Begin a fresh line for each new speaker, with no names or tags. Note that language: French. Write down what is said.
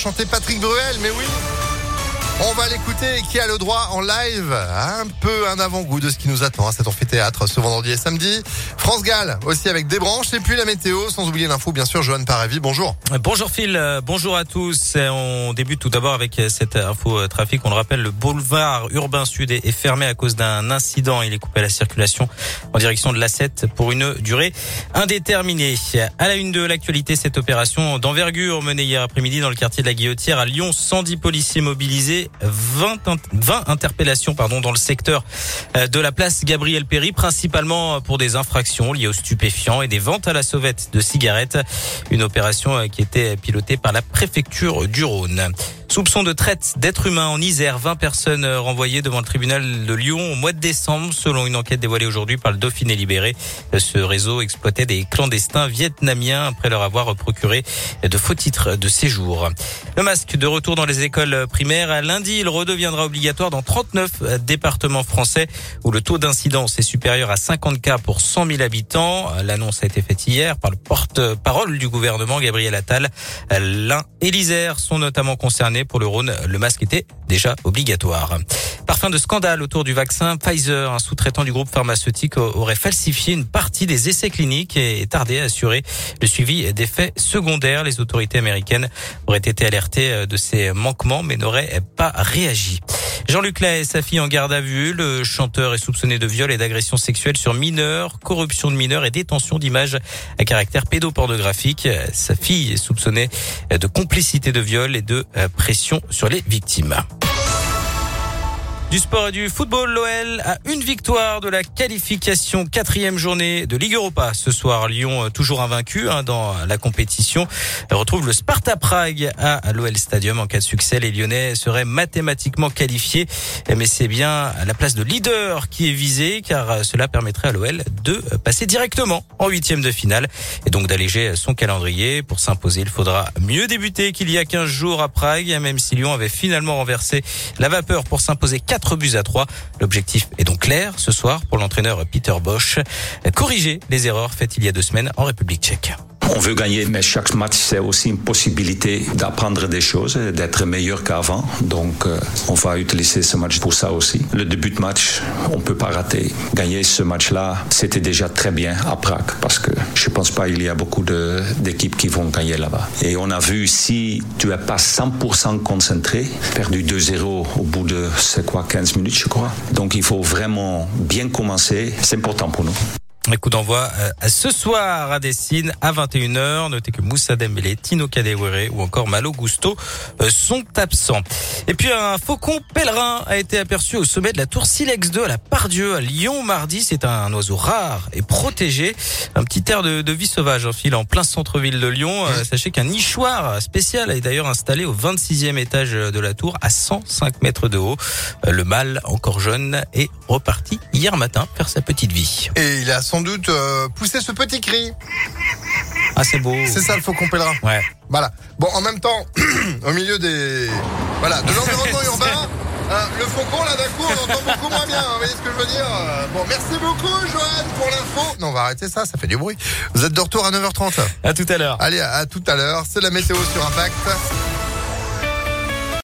chanter Patrick Bruel, mais oui. On va l'écouter qui a le droit en live. Un peu un avant-goût de ce qui nous attend à cet amphithéâtre ce vendredi et samedi. France Gall aussi avec des branches et puis la météo, sans oublier l'info bien sûr. Johan Paravi, bonjour.
Bonjour Phil, bonjour à tous. On débute tout d'abord avec cette info trafic. On le rappelle, le boulevard urbain sud est fermé à cause d'un incident. Il est coupé à la circulation en direction de l'A7 pour une durée indéterminée. À la une de l'actualité, cette opération d'envergure menée hier après-midi dans le quartier de la Guillotière à Lyon. 110 policiers mobilisés 20, 20 interpellations pardon, dans le secteur euh, de la place Gabriel Péry, principalement pour des infractions liées aux stupéfiants et des ventes à la sauvette de cigarettes. Une opération euh, qui était pilotée par la préfecture du Rhône. Soupçon de traite d'êtres humains en Isère. 20 personnes euh, renvoyées devant le tribunal de Lyon au mois de décembre, selon une enquête dévoilée aujourd'hui par le Dauphiné Libéré. Ce réseau exploitait des clandestins vietnamiens après leur avoir procuré de faux titres de séjour. Le masque de retour dans les écoles primaires. Lundi, il redeviendra obligatoire dans 39 départements français où le taux d'incidence est supérieur à 50 cas pour 100 000 habitants. L'annonce a été faite hier par le porte-parole du gouvernement, Gabriel Attal. L'Ain et l'Isère sont notamment concernés pour le Rhône, le masque était déjà obligatoire. Parfum de scandale autour du vaccin Pfizer, un sous-traitant du groupe pharmaceutique aurait falsifié une partie des essais cliniques et tardé à assurer le suivi des faits secondaires. Les autorités américaines auraient été alertées de ces manquements mais n'auraient pas réagi. Jean-Luc Lahaye et sa fille en garde à vue. Le chanteur est soupçonné de viol et d'agression sexuelle sur mineurs, corruption de mineurs et détention d'images à caractère pédopornographique. Sa fille est soupçonnée de complicité de viol et de pression sur les victimes. Du sport et du football, l'OL a une victoire de la qualification quatrième journée de Ligue Europa. Ce soir, Lyon euh, toujours invaincu hein, dans la compétition retrouve le Sparta Prague à l'OL Stadium. En cas de succès, les Lyonnais seraient mathématiquement qualifiés, mais c'est bien la place de leader qui est visée car cela permettrait à l'OL de passer directement en huitième de finale et donc d'alléger son calendrier. Pour s'imposer, il faudra mieux débuter qu'il y a 15 jours à Prague, même si Lyon avait finalement renversé la vapeur pour s'imposer 4 4 buts à 3. L'objectif est donc clair ce soir pour l'entraîneur Peter Bosch. Corriger les erreurs faites il y a deux semaines en République tchèque.
On veut gagner, mais chaque match, c'est aussi une possibilité d'apprendre des choses, d'être meilleur qu'avant. Donc, euh, on va utiliser ce match pour ça aussi. Le début de match, on peut pas rater. Gagner ce match-là, c'était déjà très bien à Prague, parce que je pense pas qu'il y a beaucoup d'équipes qui vont gagner là-bas. Et on a vu si tu n'es pas 100% concentré, perdu 2-0 au bout de, c'est quoi, 15 minutes, je crois. Donc, il faut vraiment bien commencer. C'est important pour nous.
Un coup d'envoi euh, ce soir à Dessine à 21h. Notez que Moussa Dembélé, Tino Kadewere ou encore Malo Gusto euh, sont absents. Et puis un faucon pèlerin a été aperçu au sommet de la tour Silex 2 à la Pardieu à Lyon mardi. C'est un oiseau rare et protégé. Un petit air de, de vie sauvage en fil en plein centre-ville de Lyon. Euh, sachez qu'un nichoir spécial est d'ailleurs installé au 26e étage de la tour à 105 mètres de haut. Le mâle, encore jeune, est reparti hier matin faire sa petite vie.
Et il a sans doute euh, pousser ce petit cri.
Ah, c'est beau.
C'est ça le faucon pèlerin.
Ouais.
Voilà. Bon, en même temps, au milieu des. Voilà, de l'environnement urbain. Euh, le faucon, là, d'un coup, on entend beaucoup moins bien. Vous voyez ce que je veux dire euh, Bon, merci beaucoup, Johan, pour l'info. Non, on va arrêter ça, ça fait du bruit. Vous êtes de retour à 9h30.
À tout à l'heure.
Allez, à, à tout à l'heure. C'est la météo sur Impact.